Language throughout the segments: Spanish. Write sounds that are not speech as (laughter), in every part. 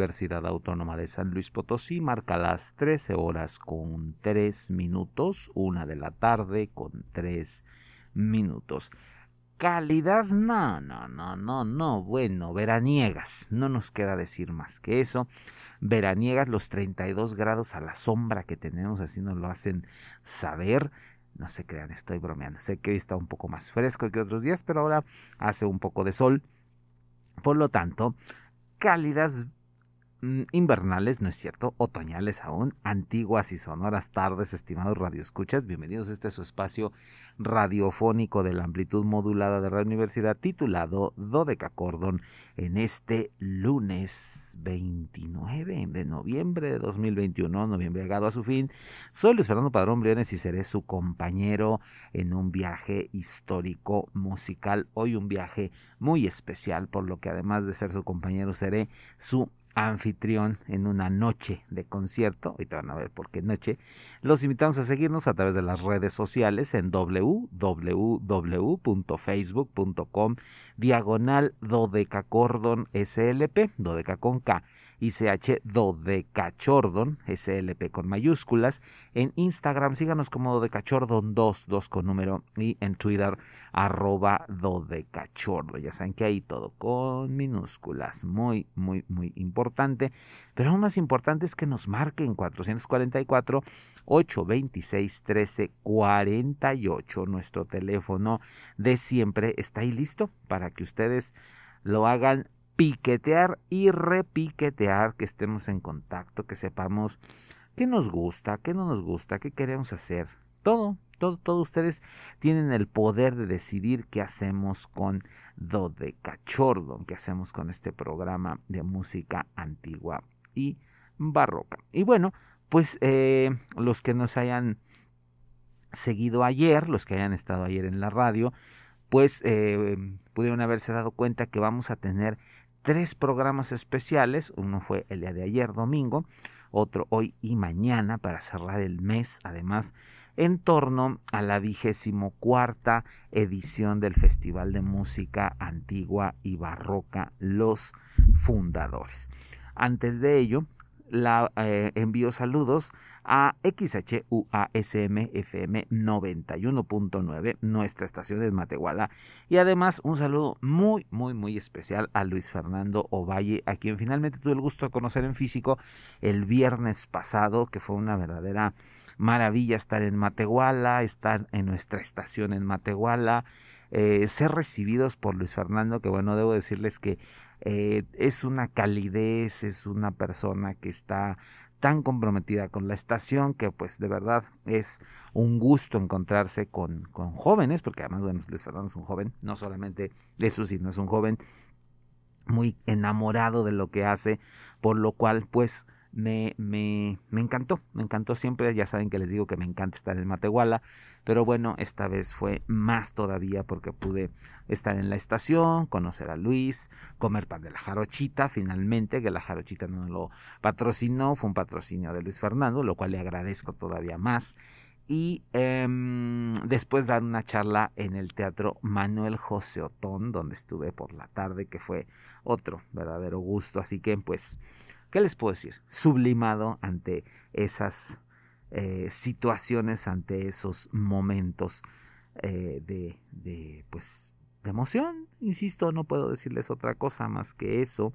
Universidad Autónoma de San Luis Potosí marca las 13 horas con 3 minutos, una de la tarde con 3 minutos. Cálidas, no, no, no, no, no, bueno, veraniegas, no nos queda decir más que eso. Veraniegas, los 32 grados a la sombra que tenemos, así nos lo hacen saber. No se crean, estoy bromeando. Sé que hoy está un poco más fresco que otros días, pero ahora hace un poco de sol. Por lo tanto, cálidas invernales, no es cierto, otoñales aún, antiguas y sonoras tardes, estimados radioescuchas, bienvenidos a este su espacio radiofónico de la amplitud modulada de la universidad titulado Cordón en este lunes 29 de noviembre de 2021, noviembre llegado a su fin. Soy Luis Fernando Padrón Briones y seré su compañero en un viaje histórico musical. Hoy un viaje muy especial, por lo que además de ser su compañero seré su anfitrión en una noche de concierto, ahorita van a ver por qué noche, los invitamos a seguirnos a través de las redes sociales en www.facebook.com diagonal dodecacordon slp, dodeca con K, ICH Dodecachordon, SLP con mayúsculas. En Instagram síganos como Dodecachordon 2, 2 con número. Y en Twitter arroba Dodecachordon. Ya saben que ahí todo con minúsculas. Muy, muy, muy importante. Pero aún más importante es que nos marquen 444 826 1348. Nuestro teléfono de siempre está ahí listo para que ustedes lo hagan piquetear y repiquetear, que estemos en contacto, que sepamos qué nos gusta, qué no nos gusta, qué queremos hacer. Todo, todo, todos ustedes tienen el poder de decidir qué hacemos con Dodecachordo, qué hacemos con este programa de música antigua y barroca. Y bueno, pues eh, los que nos hayan seguido ayer, los que hayan estado ayer en la radio, pues eh, pudieron haberse dado cuenta que vamos a tener tres programas especiales. Uno fue el día de ayer, domingo, otro hoy y mañana para cerrar el mes, además, en torno a la vigésimo cuarta edición del Festival de Música Antigua y Barroca Los Fundadores. Antes de ello, la, eh, envío saludos a XHUASM FM 91.9, nuestra estación de Matehuala. Y además un saludo muy, muy, muy especial a Luis Fernando Ovalle, a quien finalmente tuve el gusto de conocer en físico el viernes pasado, que fue una verdadera maravilla estar en Matehuala, estar en nuestra estación en Matehuala, eh, ser recibidos por Luis Fernando, que bueno, debo decirles que eh, es una calidez, es una persona que está tan comprometida con la estación que pues de verdad es un gusto encontrarse con, con jóvenes, porque además, bueno, Luis Fernando es un joven, no solamente eso, sino es un joven muy enamorado de lo que hace, por lo cual pues me, me, me encantó, me encantó siempre, ya saben que les digo que me encanta estar en Matehuala, pero bueno, esta vez fue más todavía porque pude estar en la estación, conocer a Luis, comer pan de la jarochita finalmente, que la jarochita no lo patrocinó, fue un patrocinio de Luis Fernando, lo cual le agradezco todavía más. Y em, después dar una charla en el Teatro Manuel José Otón, donde estuve por la tarde, que fue otro verdadero gusto. Así que pues ¿qué les puedo decir? Sublimado ante esas eh, situaciones, ante esos momentos eh, de, de, pues, de emoción. Insisto, no puedo decirles otra cosa más que eso.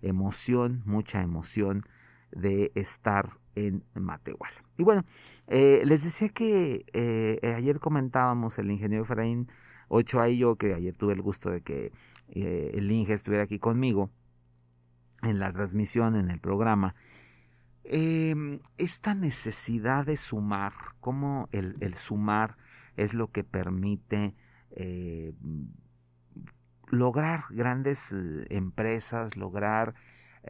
Emoción, mucha emoción de estar en Matehuala. Y bueno, eh, les decía que ayer comentábamos el ingeniero Efraín Ochoa y yo, que ayer tuve el gusto de que el Inge estuviera aquí conmigo en la transmisión, en el programa, em, esta necesidad de sumar, cómo el, sumar es lo que permite lograr grandes empresas, lograr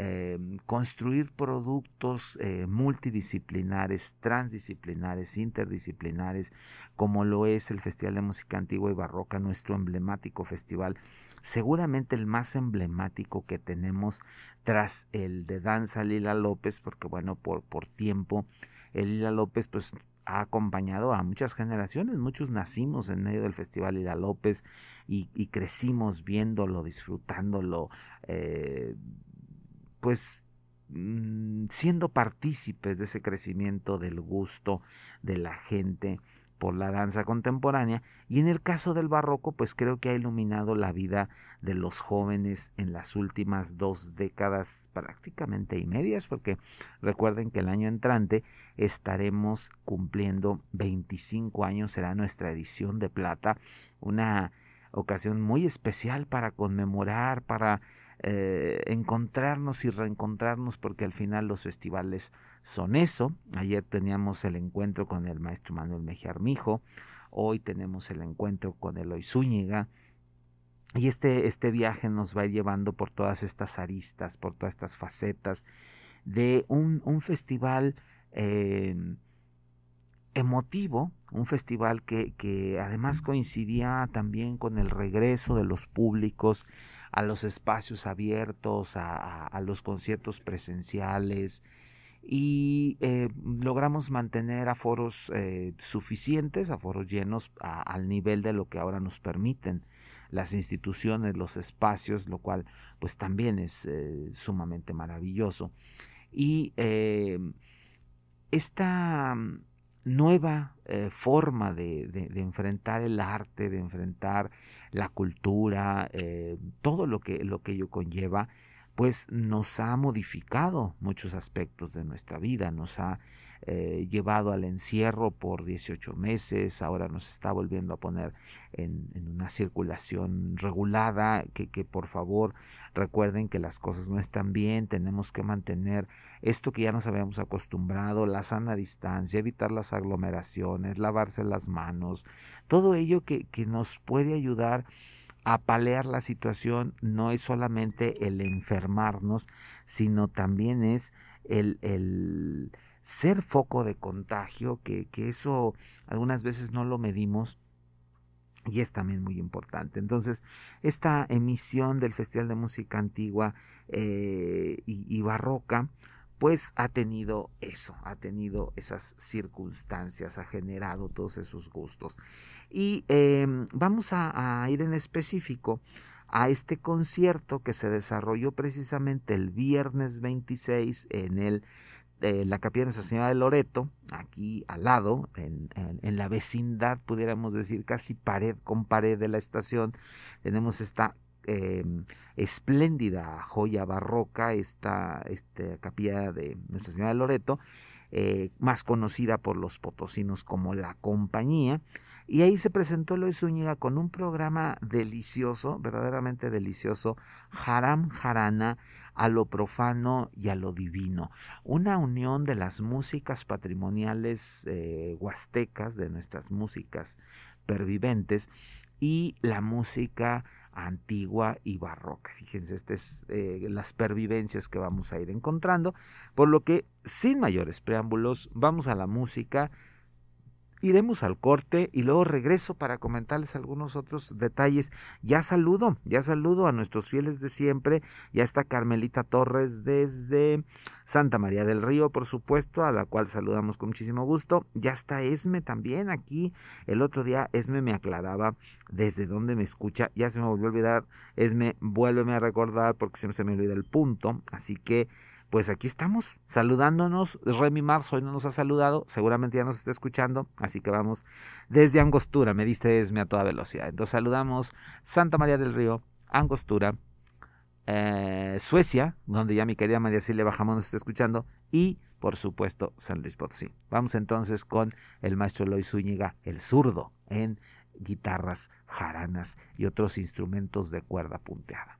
Em, construir productos eh, multidisciplinares, transdisciplinares, interdisciplinares, como lo es el Festival de Música Antigua y Barroca, nuestro emblemático festival, seguramente el más emblemático que tenemos tras el de Danza Lila López, porque bueno, por, por tiempo, el Lila López pues ha acompañado a muchas generaciones, muchos nacimos en medio del Festival Lila López y, y crecimos viéndolo, disfrutándolo, eh, pues mm, siendo partícipes de ese crecimiento del gusto de la gente por la danza contemporánea y en el caso del barroco pues creo que ha iluminado la vida de los jóvenes en las últimas dos décadas prácticamente y medias porque recuerden que el año entrante estaremos cumpliendo 25 años será nuestra edición de plata una ocasión muy especial para conmemorar para eh, encontrarnos y reencontrarnos porque al final los festivales son eso. Ayer teníamos el encuentro con el maestro Manuel Mejía Armijo, hoy tenemos el encuentro con Eloy Zúñiga. Y este, este viaje nos va llevando por todas estas aristas, por todas estas facetas de un, un festival eh, emotivo, un festival que, que además coincidía también con el regreso de los públicos a los espacios abiertos, a, los conciertos presenciales y eh, logramos mantener aforos eh, suficientes, aforos llenos al nivel de lo que ahora nos permiten las instituciones, los espacios, lo cual pues también es eh, sumamente maravilloso. Y esta nueva eh, forma de, de, enfrentar el arte, de enfrentar la cultura, eh, todo lo que, lo que ello conlleva, pues nos ha modificado muchos aspectos de nuestra vida, nos ha eh, llevado al encierro por 18 meses, ahora nos está volviendo a poner en, una circulación regulada, que, por favor recuerden que las cosas no están bien, tenemos que mantener esto que ya nos habíamos acostumbrado, la sana distancia, evitar las aglomeraciones, lavarse las manos, todo ello que, que nos puede ayudar a palear la situación no es solamente el enfermarnos, sino también es el, el ser foco de contagio, que, que eso algunas veces no lo medimos y es también muy importante. Entonces, esta emisión del Festival de Música Antigua eh, y, barroca, pues ha tenido eso, ha tenido esas circunstancias, ha generado todos esos gustos. Y em, vamos a, a, ir en específico a este concierto que se desarrolló precisamente el viernes 26 en el la capilla de Nuestra Señora de Loreto, aquí al lado, en, en, la vecindad, pudiéramos decir, casi pared con pared de la estación, tenemos esta em, espléndida joya barroca, esta, esta capilla de Nuestra Señora de Loreto, eh, más conocida por los potosinos como La Compañía, y ahí se presentó Luis Zúñiga con un programa delicioso, verdaderamente delicioso, Haram Harana, a lo profano y a lo divino. Una unión de las músicas patrimoniales eh, huastecas, de nuestras músicas perviventes, y la música antigua y barroca. Fíjense, estas es eh, las pervivencias que vamos a ir encontrando, por lo que sin mayores preámbulos, vamos a la música iremos al corte y luego regreso para comentarles algunos otros detalles. Ya saludo, ya saludo a nuestros fieles de siempre. Ya está Carmelita Torres desde Santa María del Río, por supuesto, a la cual saludamos con muchísimo gusto. Ya está Esme también aquí. El otro día Esme me aclaraba desde dónde me escucha. Ya se me volvió a olvidar. Esme, vuélveme a recordar porque siempre se me olvida el punto. Así que pues aquí estamos saludándonos. Remy Mars hoy no nos ha saludado, seguramente ya nos está escuchando, así que vamos desde Angostura, me diste Esme a toda velocidad. Entonces saludamos Santa María del Río, Angostura, eh, Suecia, donde ya mi querida María Silvia Bajamón nos está escuchando, y por supuesto San Luis Potosí. Vamos entonces con el maestro Eloy Zúñiga, el zurdo, en guitarras, jaranas y otros instrumentos de cuerda punteada.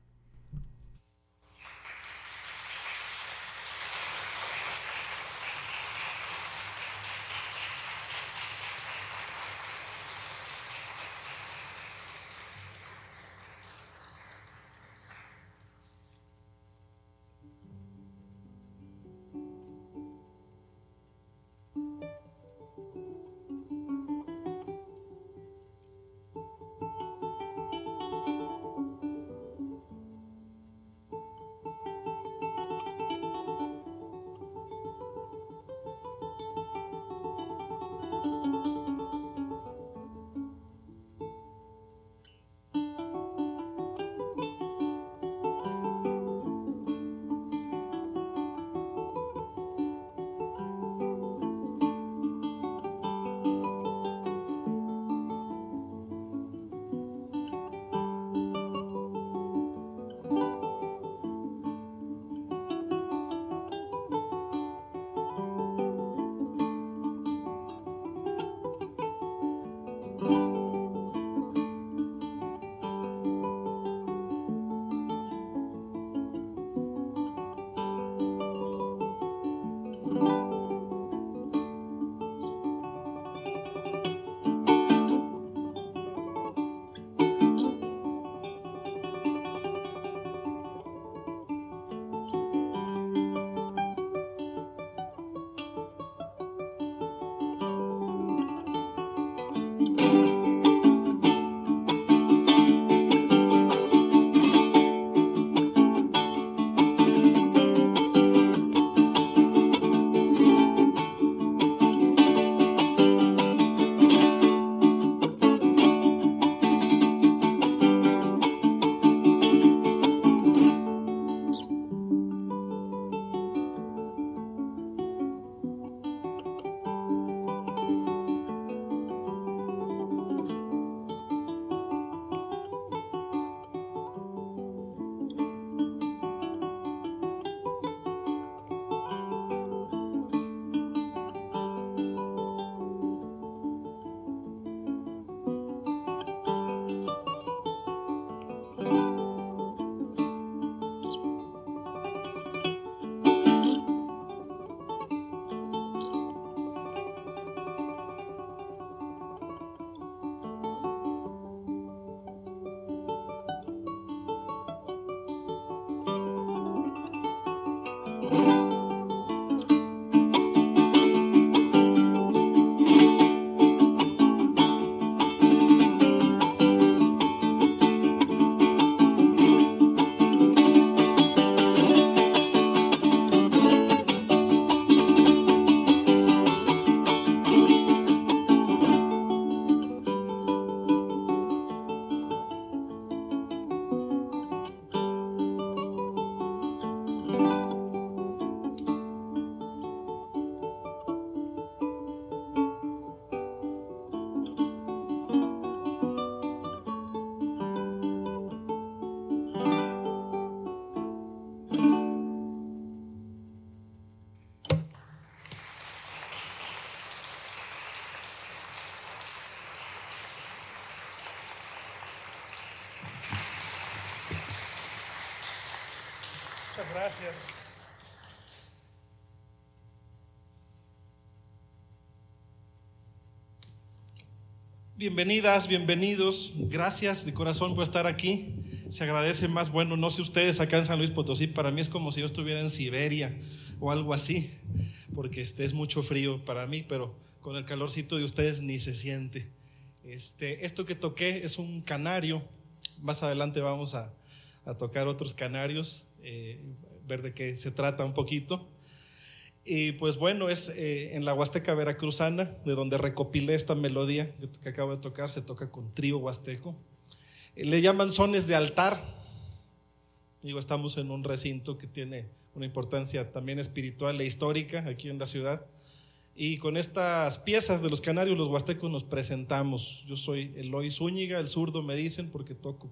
Bienvenidas, bienvenidos. Gracias de corazón por estar aquí. Se agradece más. Bueno, no sé ustedes acá en San Luis Potosí, para mí es como si yo estuviera en Siberia o algo así, porque este es mucho frío para mí, pero con el calorcito de ustedes ni se siente. Este, esto que toqué es un canario. Más adelante vamos a, tocar otros canarios. Eh, ver de qué se trata un poquito. Y pues bueno, es eh, en la Huasteca Veracruzana, de donde recopilé esta melodía que acabo de tocar, se toca con trío huasteco. Eh, le llaman sones de altar. Digo, estamos en un recinto que tiene una importancia también espiritual e histórica aquí en la ciudad. Y con estas piezas de los canarios, los huastecos, nos presentamos. Yo soy Eloy Zúñiga, el zurdo me dicen porque toco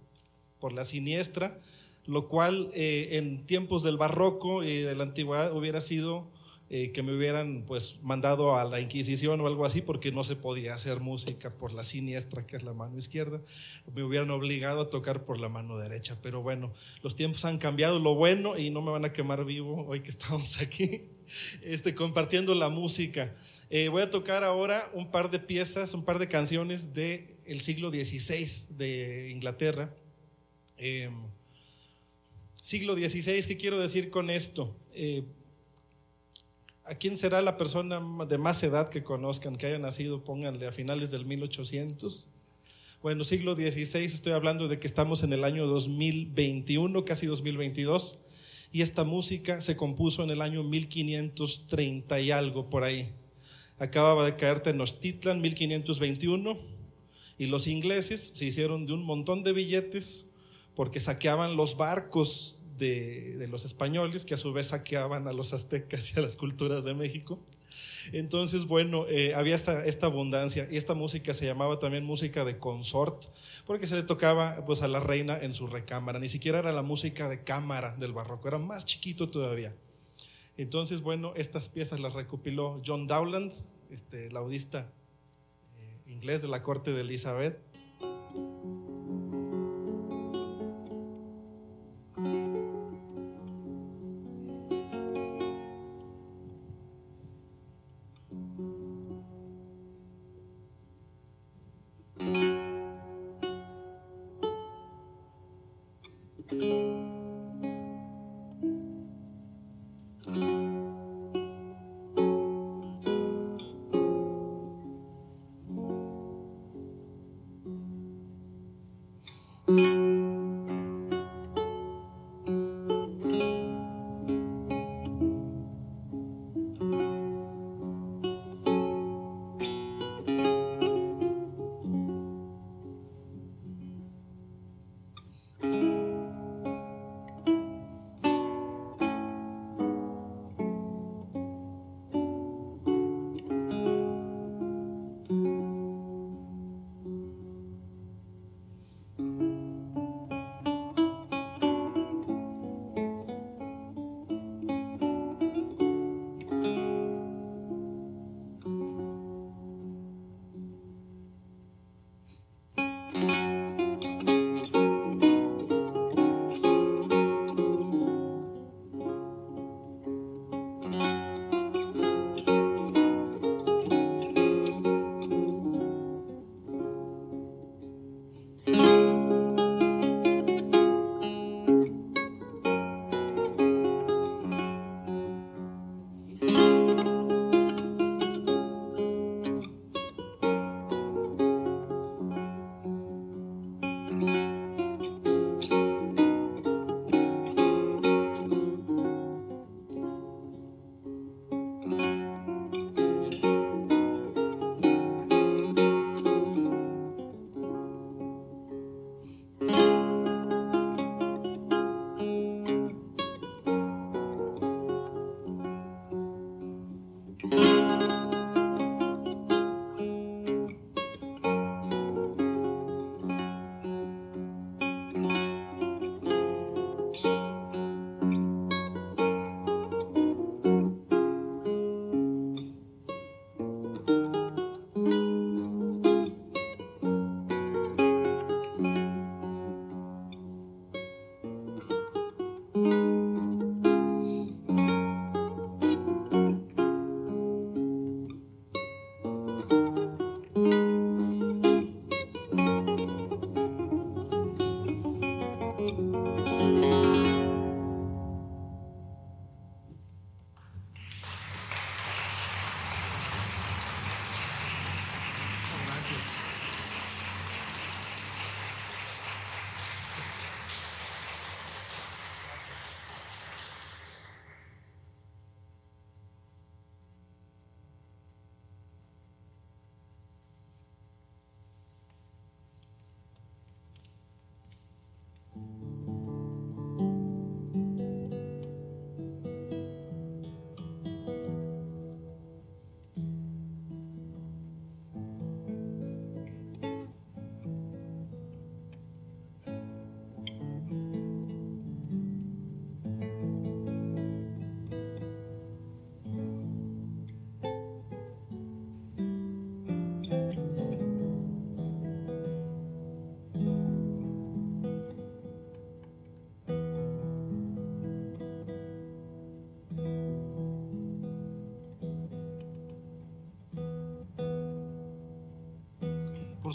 por la siniestra lo cual eh, en tiempos del barroco y de la antigüedad hubiera sido eh, que me hubieran pues mandado a la Inquisición o algo así porque no se podía hacer música por la siniestra que es la mano izquierda, me hubieran obligado a tocar por la mano derecha, pero bueno, los tiempos han cambiado, lo bueno y no me van a quemar vivo hoy que estamos (laughs) aquí, este, compartiendo la música. Eh, voy a tocar ahora un par de piezas, un par de canciones del el siglo XVI de Inglaterra. Eh, siglo XVI, ¿qué quiero decir con esto? ¿A quién será la persona de más edad que conozcan, que haya nacido, pónganle, a finales del 1800? Bueno, siglo XVI, estoy hablando de que estamos en el año 2021, casi 2022, y esta música se compuso en el año 1530 y algo por ahí. Acababa de caer Tenochtitlan, 1521, y los ingleses se hicieron de un montón de billetes porque saqueaban los barcos de, los españoles, que a su vez saqueaban a los aztecas y a las culturas de México. Entonces, bueno, eh, había esta, abundancia y esta música se llamaba también música de consort, porque se le tocaba pues, a la reina en su recámara, ni siquiera era la música de cámara del barroco, era más chiquito todavía. Entonces, bueno, estas piezas las recopiló John Dowland, este laudista eh, inglés de la corte de Elizabeth.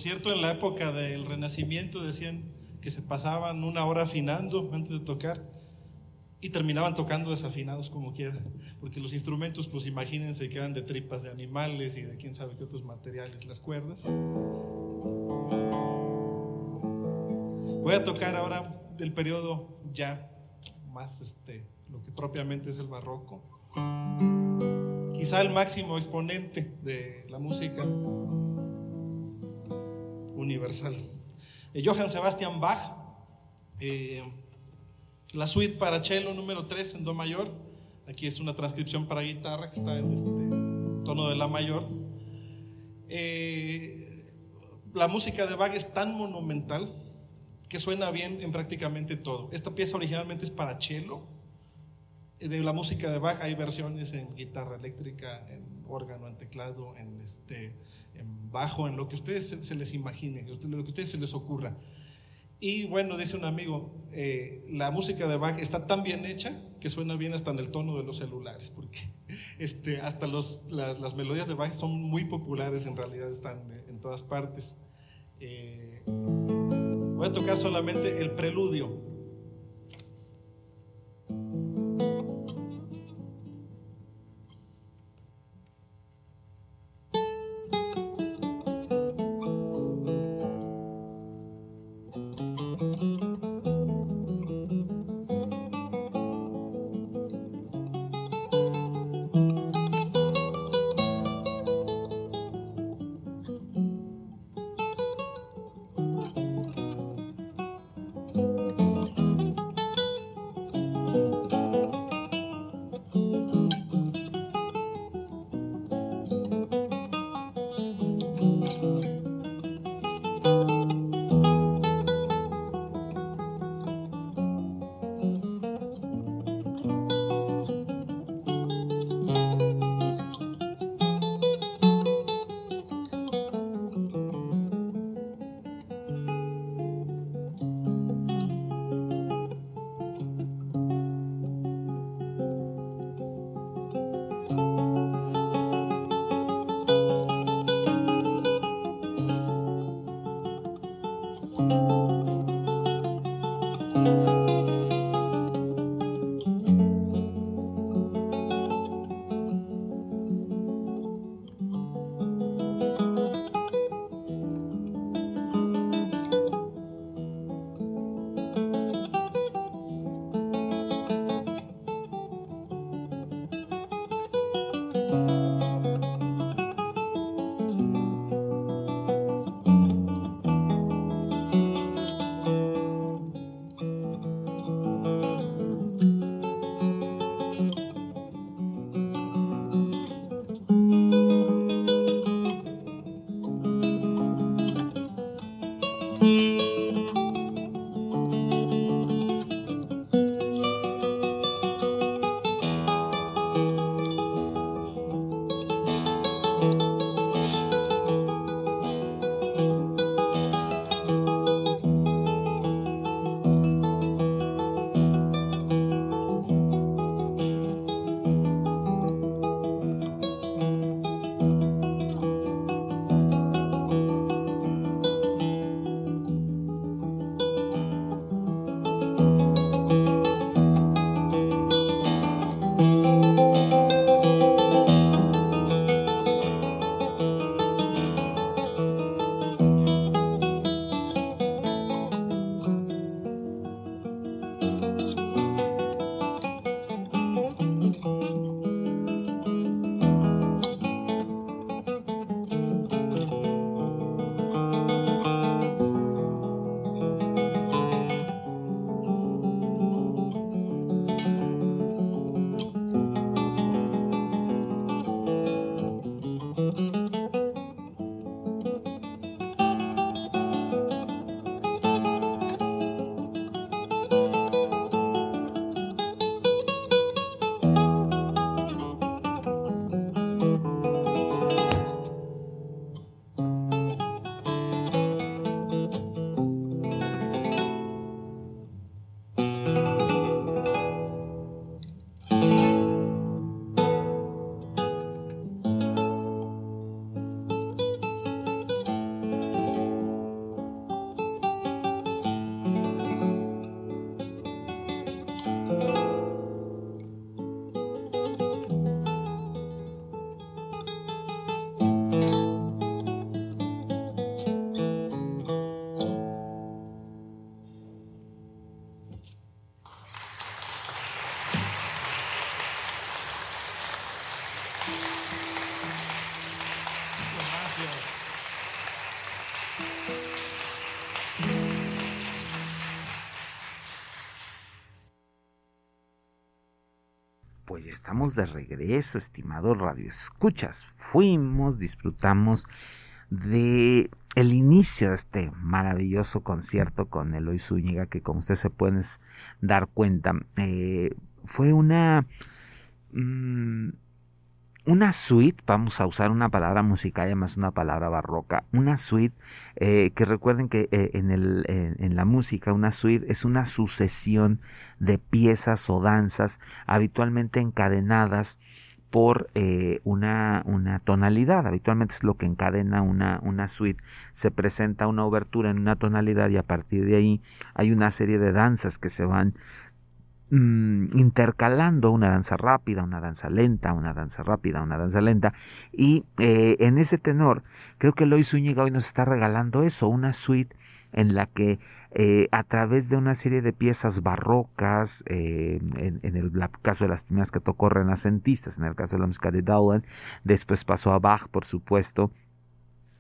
Cierto, en la época del Renacimiento decían que se pasaban una hora afinando antes de tocar y terminaban tocando desafinados como quiera, porque los instrumentos, pues imagínense que eran de tripas de animales y de quién sabe qué otros materiales, las cuerdas. Voy a tocar ahora del periodo ya más este, lo que propiamente es el barroco. Quizá el máximo exponente de la música universal. Eh, Johann Sebastian Bach, eh, la suite para cello número 3 en Do mayor. Aquí es una transcripción para guitarra que está en este tono de La mayor. Eh, la música de Bach es tan monumental que suena bien en prácticamente todo. Esta pieza originalmente es para cello. Eh, de la música de Bach hay versiones en guitarra eléctrica, en órgano, en teclado, en, este, en bajo, en lo que ustedes se, les imagine, lo que ustedes se les ocurra. Y bueno, dice un amigo, eh, la música de Bach está tan bien hecha que suena bien hasta en el tono de los celulares, porque (laughs) este, hasta los, las, melodías de Bach son muy populares, en realidad están en todas partes. Eh, voy a tocar solamente el preludio estamos de regreso, estimado Radio Escuchas. Fuimos, disfrutamos de el inicio de este maravilloso concierto con Eloy Zúñiga, que como ustedes se pueden dar cuenta, eh, fue una mm, una suite, vamos a usar una palabra musical y más una palabra barroca, una suite eh, que recuerden que eh, en, el, en, la música una suite es una sucesión de piezas o danzas habitualmente encadenadas por eh, una, una, tonalidad. Habitualmente es lo que encadena una, una suite. Se presenta una obertura en una tonalidad y a partir de ahí hay una serie de danzas que se van Mm, intercalando una danza rápida, una danza lenta, una danza rápida, una danza lenta. Y eh, en ese tenor, creo que Lois Zúñiga hoy nos está regalando eso, una suite en la que eh, a través de una serie de piezas barrocas, eh, en, el caso de las primeras que tocó renacentistas, en el caso de la música de Dowland, después pasó a Bach, por supuesto,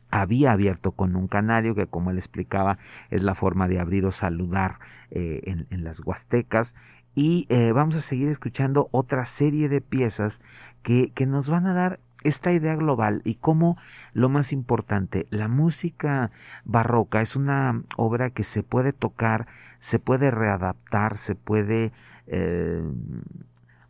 había abierto con un canario que como él explicaba es la forma de abrir o saludar en, en, las huastecas y eh, vamos a seguir escuchando otra serie de piezas que, que nos van a dar esta idea global y cómo lo más importante, la música barroca es una obra que se puede tocar, se puede readaptar, se puede eh,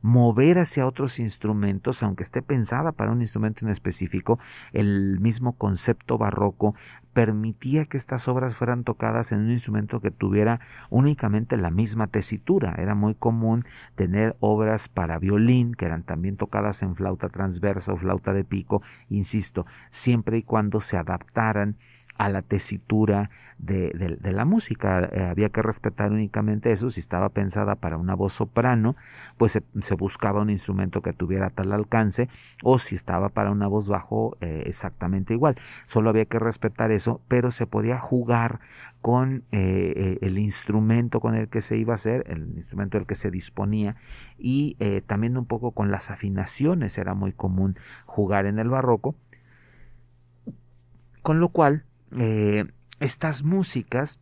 mover hacia otros instrumentos, aunque esté pensada para un instrumento en específico, el mismo concepto barroco permitía que estas obras fueran tocadas en un instrumento que tuviera únicamente la misma tesitura. Era muy común tener obras para violín que eran también tocadas en flauta transversa o flauta de pico, insisto, siempre y cuando se adaptaran a la tesitura de, la música. Eh, había que respetar únicamente eso. Si estaba pensada para una voz soprano, pues se, buscaba un instrumento que tuviera tal alcance, o si estaba para una voz bajo, eh, exactamente igual. Solo había que respetar eso, pero se podía jugar con eh, el instrumento con el que se iba a hacer, el instrumento del que se disponía, y también un poco con las afinaciones. Era muy común jugar en el barroco. Con lo cual, eh, estas músicas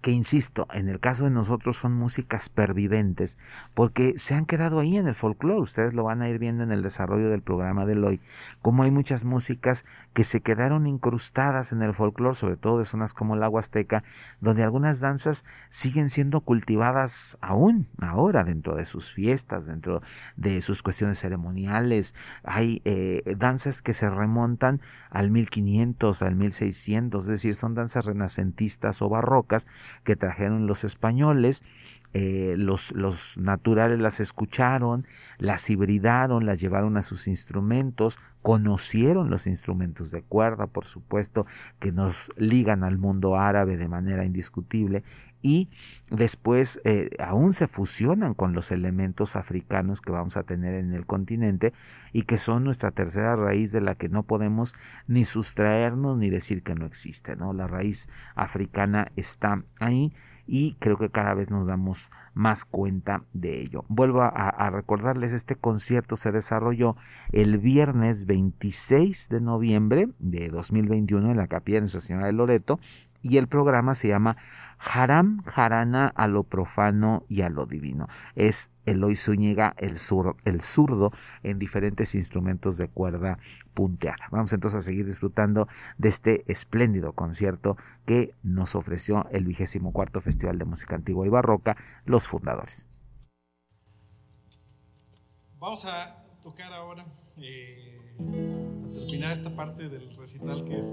que insisto, en el caso de nosotros son músicas perviventes, porque se han quedado ahí en el folclore. Ustedes lo van a ir viendo en el desarrollo del programa de hoy, como hay muchas músicas que se quedaron incrustadas en el folclore, sobre todo de zonas como la Huasteca, donde algunas danzas siguen siendo cultivadas aún ahora dentro de sus fiestas, dentro de sus cuestiones ceremoniales. Hay eh, danzas que se remontan al 1500, al 1600, es decir, son danzas renacentistas o barrocas que trajeron los españoles, eh, los, los naturales las escucharon, las hibridaron, las llevaron a sus instrumentos, conocieron los instrumentos de cuerda, por supuesto, que nos ligan al mundo árabe de manera indiscutible, y después eh, aún se fusionan con los elementos africanos que vamos a tener en el continente y que son nuestra tercera raíz de la que no podemos ni sustraernos ni decir que no existe, ¿no? La raíz africana está ahí y creo que cada vez nos damos más cuenta de ello. Vuelvo a, recordarles, este concierto se desarrolló el viernes 26 de noviembre de 2021 en la capilla de Nuestra Señora de Loreto y el programa se llama Haram Harana a lo profano y a lo divino. Es Eloy Zúñiga, el, el zurdo, en diferentes instrumentos de cuerda punteada. Vamos entonces a seguir disfrutando de este espléndido concierto que nos ofreció el vigésimo cuarto Festival de Música Antigua y Barroca, los fundadores. Vamos a tocar ahora, eh, a terminar esta parte del recital que es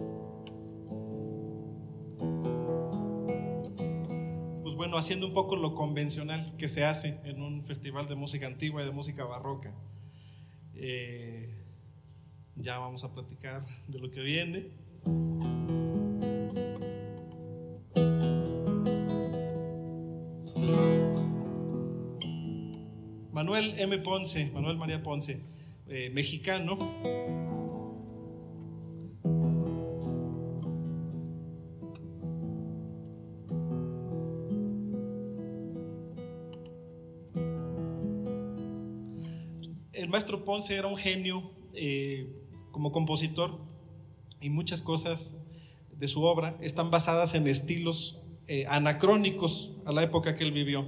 bueno, haciendo un poco lo convencional que se hace en un festival de música antigua y de música barroca. Eh, ya vamos a platicar de lo que viene. Manuel M. Ponce, Manuel María Ponce, eh, mexicano, el maestro Ponce era un genio eh, como compositor y muchas cosas de su obra están basadas en estilos eh, anacrónicos a la época que él vivió.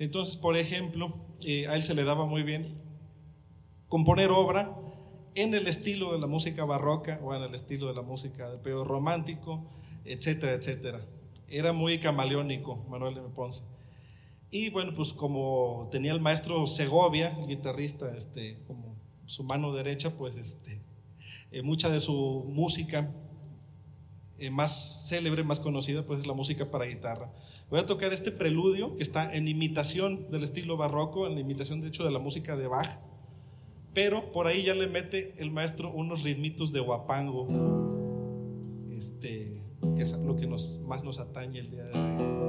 Entonces, por ejemplo, eh, a él se le daba muy bien componer obra en el estilo de la música barroca o en el estilo de la música del periodo romántico, etcétera, etcétera. Era muy camaleónico Manuel M. Ponce. Y bueno, pues como tenía el maestro Segovia, el guitarrista, este, como su mano derecha, pues este, eh, mucha de su música eh, más célebre, más conocida, pues es la música para guitarra. Voy a tocar este preludio que está en imitación del estilo barroco, en la imitación de hecho de la música de Bach, pero por ahí ya le mete el maestro unos ritmitos de guapango, este, que es lo que nos, más nos atañe el día de hoy.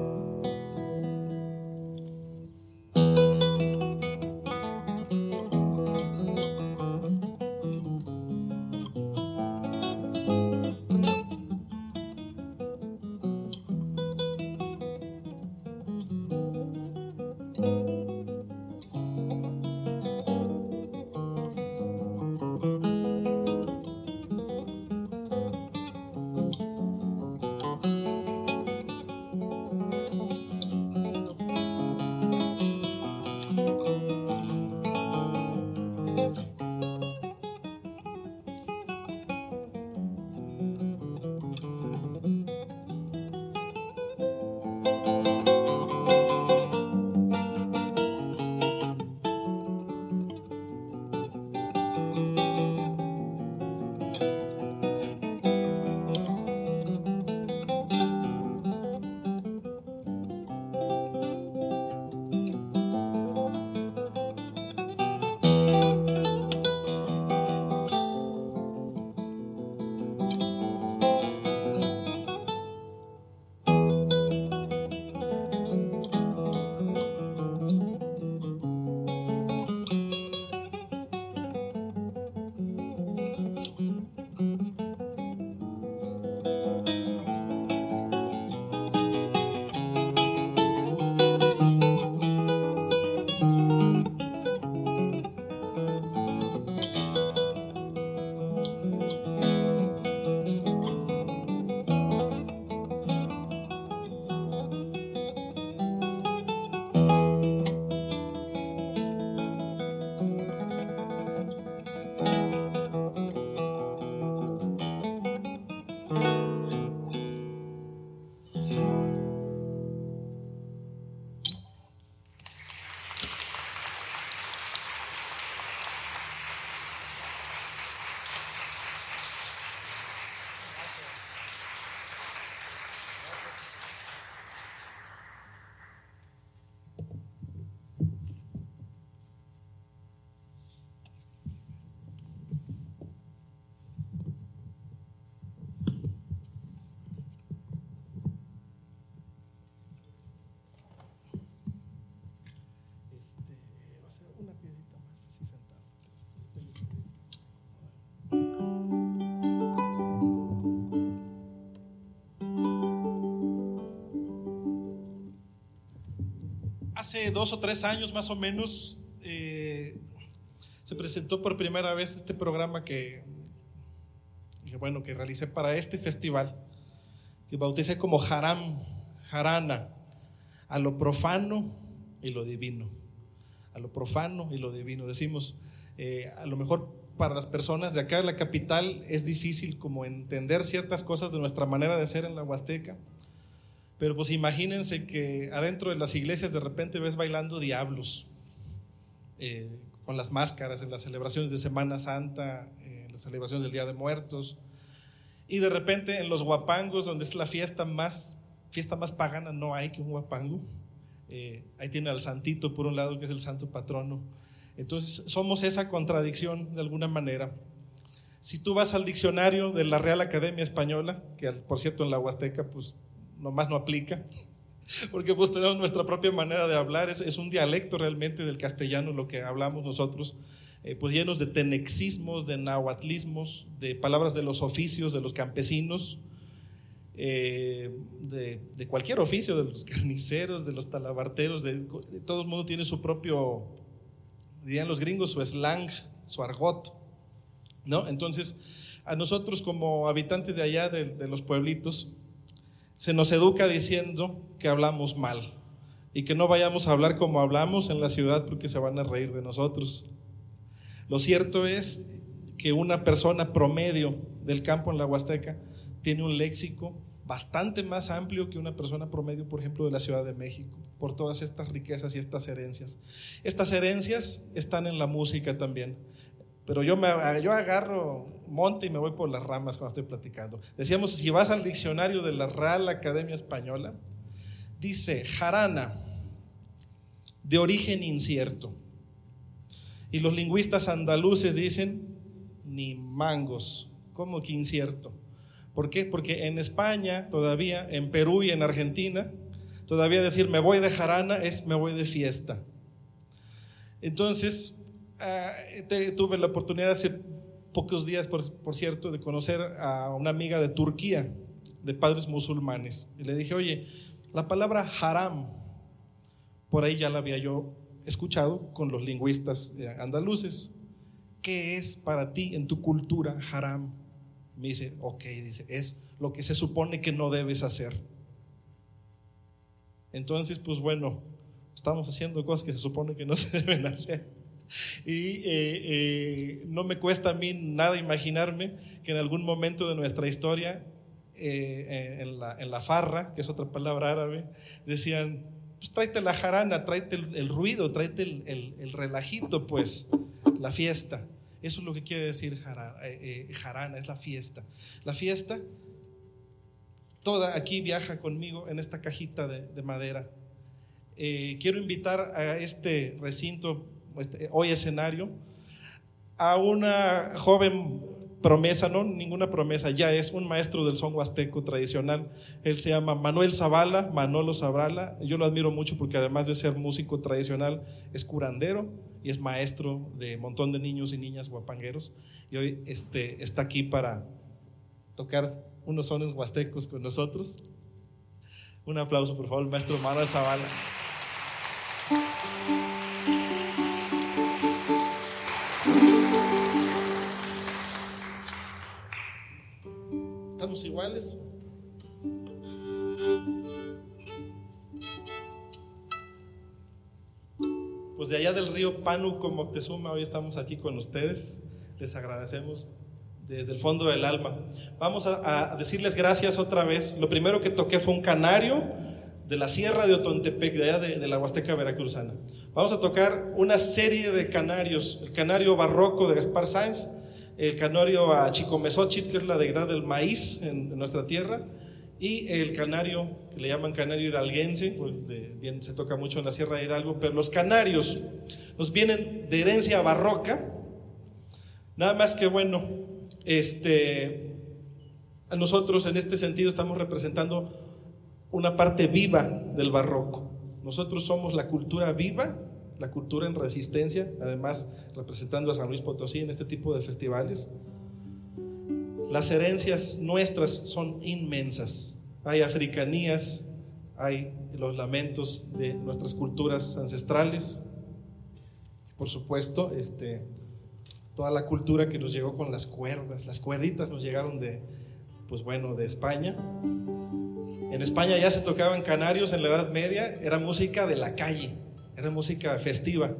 Hace dos o tres años más o menos eh, se presentó por primera vez este programa que, que, bueno, que realicé para este festival, que bauticé como Haram, Harana, a lo profano y lo divino a lo profano y lo divino. Decimos, eh, a lo mejor para las personas de acá de la capital es difícil como entender ciertas cosas de nuestra manera de ser en la Huasteca, pero pues imagínense que adentro de las iglesias de repente ves bailando diablos, eh, con las máscaras en las celebraciones de Semana Santa, eh, en las celebraciones del Día de Muertos, y de repente en los guapangos, donde es la fiesta más, fiesta más pagana, no hay que un guapango eh, ahí tiene al santito por un lado, que es el santo patrono. Entonces, somos esa contradicción de alguna manera. Si tú vas al diccionario de la Real Academia Española, que por cierto en la Huasteca, pues nomás no aplica, porque pues tenemos nuestra propia manera de hablar, es, es un dialecto realmente del castellano lo que hablamos nosotros, eh, pues llenos de tenexismos, de nahuatlismos, de palabras de los oficios, de los campesinos, eh, de, cualquier oficio, de los (laughs) carniceros, de los talabarteros, de, todo el mundo tiene su propio dirían los gringos, su slang, su argot, ¿no? Entonces, a nosotros como habitantes de allá, de, los pueblitos, se nos educa diciendo que hablamos mal y que no vayamos a hablar como hablamos en la ciudad porque se van a reír de nosotros. Lo cierto es que una persona promedio del campo en la Huasteca tiene un léxico bastante más amplio que una persona promedio, por ejemplo, de la Ciudad de México, por todas estas riquezas y estas herencias. Estas herencias están en la música también. Pero yo, me, yo agarro monte y me voy por las ramas cuando estoy platicando. Decíamos, si vas al diccionario de la Real Academia Española, dice jarana, de origen incierto. Y los lingüistas andaluces dicen, ni mangos, como que incierto. ¿Por qué? Porque en España todavía, en Perú y en Argentina, todavía decir me voy de jarana es me voy de fiesta. Entonces, Ah, tuve la oportunidad hace pocos días, por, cierto, de conocer a una amiga de Turquía, de padres musulmanes. Y le dije, oye, la palabra haram, por ahí ya la había yo escuchado con los lingüistas andaluces. ¿Qué es para ti en tu cultura haram? Me dice, ok, dice, es lo que se supone que no debes hacer. Entonces, pues bueno, estamos haciendo cosas que se supone que no (laughs) se deben hacer. Y eh, eh, no me cuesta a mí nada imaginarme que en algún momento de nuestra historia, eh, en, la, farra, que es otra palabra árabe, decían, pues tráete la jarana, tráete el, ruido, tráete el, relajito, pues, la fiesta. Eso es lo que quiere decir jarana, es la fiesta. La fiesta, toda aquí viaja conmigo en esta cajita de, madera. quiero invitar a este recinto hoy escenario, a una joven promesa, no ninguna promesa, ya es un maestro del son huasteco tradicional. Él se llama Manuel Zavala, Manolo Zavala. Yo lo admiro mucho porque además de ser músico tradicional, es curandero y es maestro de un montón de niños y niñas guapangueros. Y hoy este, está aquí para tocar unos sones huastecos con nosotros. Un aplauso, por favor, maestro Manuel Zavala. Pues de allá del río Pánuco, Moctezuma, hoy estamos aquí con ustedes. Les agradecemos desde el fondo del alma. Vamos a, decirles gracias otra vez. Lo primero que toqué fue un canario de la Sierra de Otontepec, de allá de, la Huasteca Veracruzana. Vamos a tocar una serie de canarios. El canario barroco de Gaspar Sáenz, el canario a Chicomesochit, que es la deidad del maíz en, nuestra tierra, y el canario, que le llaman canario hidalguense, pues bien, se toca mucho en la Sierra de Hidalgo, pero los canarios nos vienen de herencia barroca, nada más que bueno, este, a nosotros en este sentido estamos representando una parte viva del barroco. Nosotros somos la cultura viva la cultura en resistencia, además representando a San Luis Potosí en este tipo de festivales. Las herencias nuestras son inmensas. Hay africanías, hay los lamentos de nuestras culturas ancestrales, por supuesto, este, toda la cultura que nos llegó con las cuerdas, las cuerditas nos llegaron de, pues bueno, de España. En España ya se tocaban canarios en la Edad Media, era música de la calle era música festiva.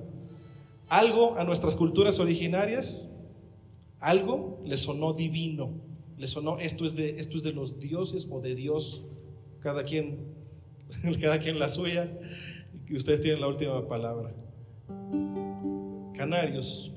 Algo a nuestras culturas originarias, algo le sonó divino, le sonó esto es de, esto es de los dioses o de Dios, cada quien, (laughs) cada quien la suya, y ustedes tienen la última palabra. Canarios.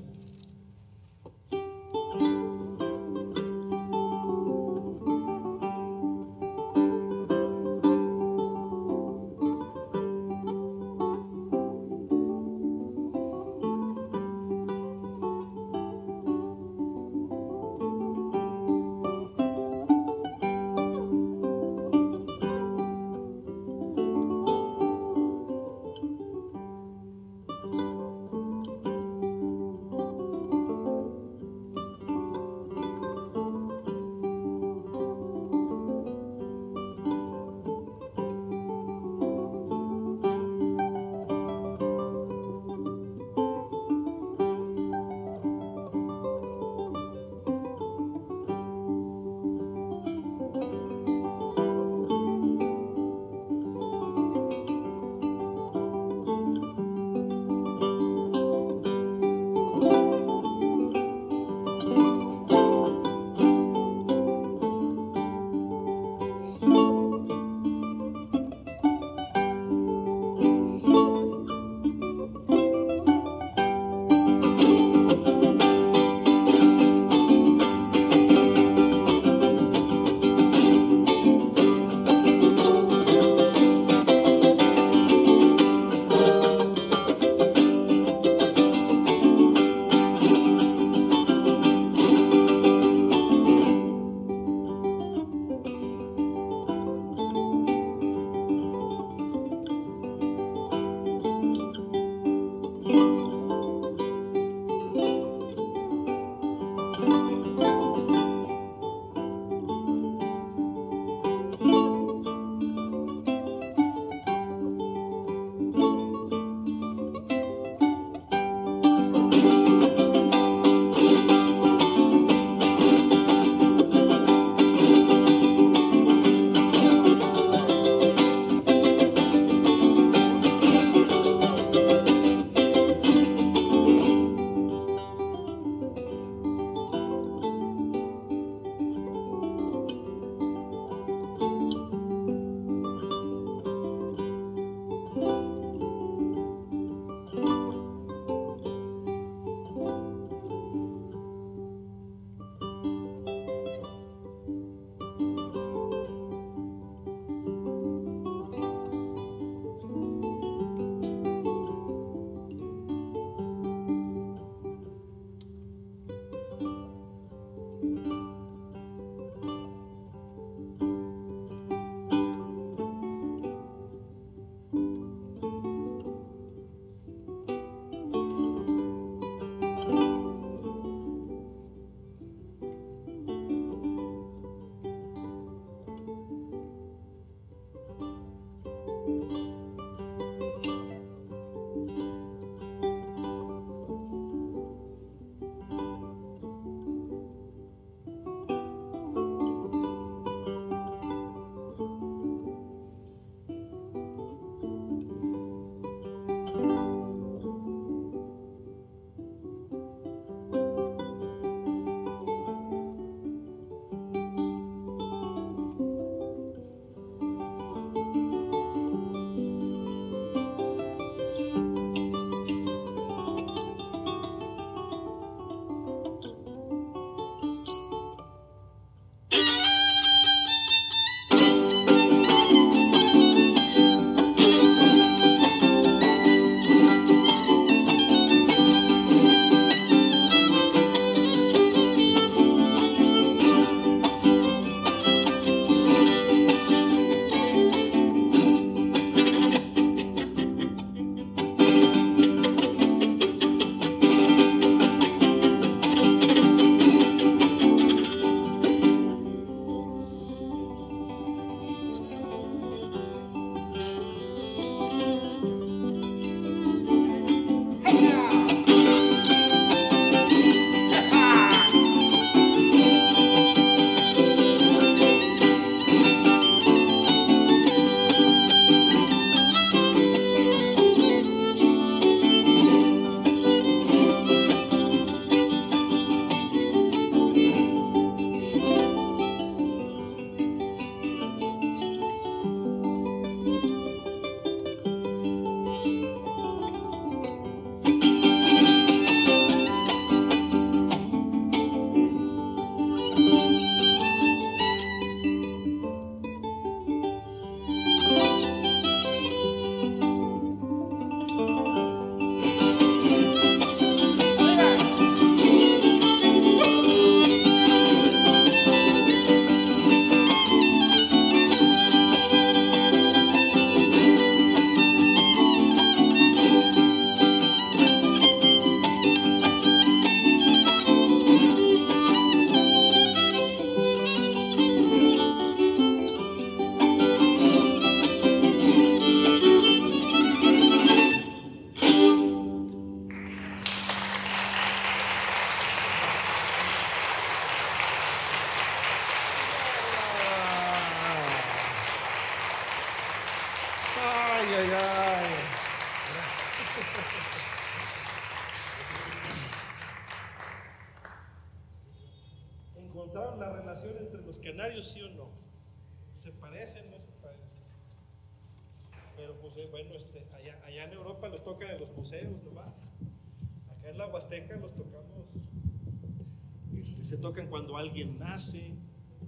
Tocan cuando alguien nace,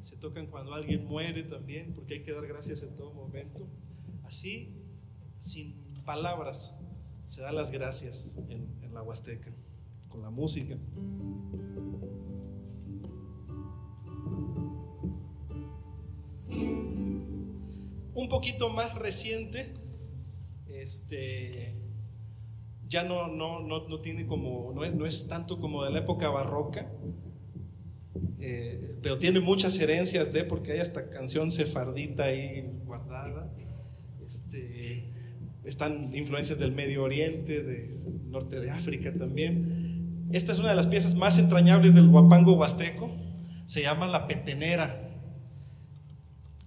se tocan cuando alguien muere también, porque hay que dar gracias en todo momento. Así, sin palabras, se da las gracias en, en la Huasteca, con la música. Un poquito más reciente, este, ya no, no, no, no tiene como, no no es, tanto como de la época barroca, eh, pero tiene muchas herencias de, porque hay esta canción sefardita ahí guardada. Este, están influencias del Medio Oriente, del norte de África también. Esta es una de las piezas más entrañables del guapango huasteco, se llama La Petenera.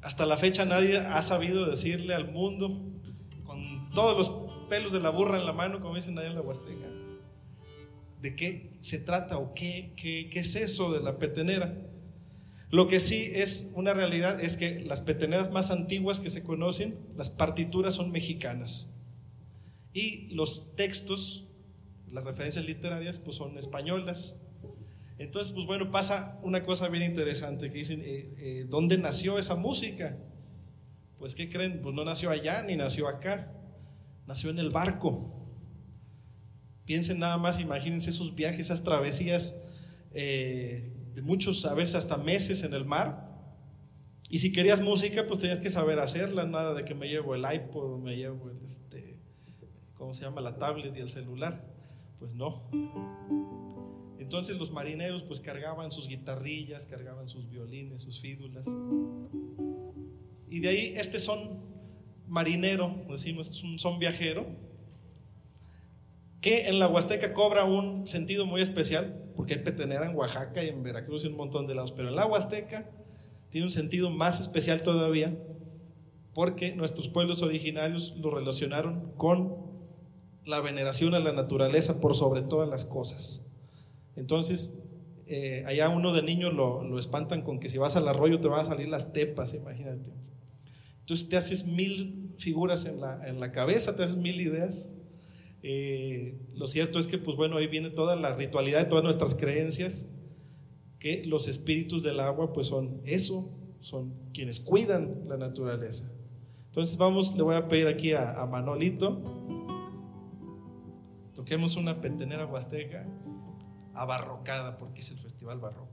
Hasta la fecha nadie ha sabido decirle al mundo, con todos los pelos de la burra en la mano, como dicen allá en la Huasteca, de qué se trata o qué, qué, qué es eso de la petenera. Lo que sí es una realidad es que las peteneras más antiguas que se conocen, las partituras son mexicanas. Y los textos, las referencias literarias, pues son españolas. Entonces, pues bueno, pasa una cosa bien interesante que dicen, eh, eh, ¿dónde nació esa música? Pues, ¿qué creen? Pues no nació allá ni nació acá, nació en el barco. Piensen nada más, imagínense esos viajes, esas travesías eh, de muchos, a veces hasta meses en el mar. Y si querías música, pues tenías que saber hacerla, nada de que me llevo el iPod, me llevo el, este, ¿cómo se llama? La tablet y el celular. Pues no. Entonces los marineros pues cargaban sus guitarrillas, cargaban sus violines, sus fídulas. Y de ahí este son marinero, decimos, es un son viajero, que en la Huasteca cobra un sentido muy especial, porque hay petenera en Oaxaca y en Veracruz y un montón de lados, pero en la Huasteca tiene un sentido más especial todavía, porque nuestros pueblos originarios lo relacionaron con la veneración a la naturaleza por sobre todas las cosas. Entonces, eh, allá uno de niño lo, lo, espantan con que si vas al arroyo te van a salir las tepas, imagínate. Entonces te haces mil figuras en la, en la cabeza, te haces mil ideas. Eh, lo cierto es que, pues bueno, ahí viene toda la ritualidad de todas nuestras creencias, que los espíritus del agua, pues son eso, son quienes cuidan la naturaleza. Entonces vamos, le voy a pedir aquí a, a Manolito, toquemos una petenera huasteca abarrocada, porque es el festival barroco.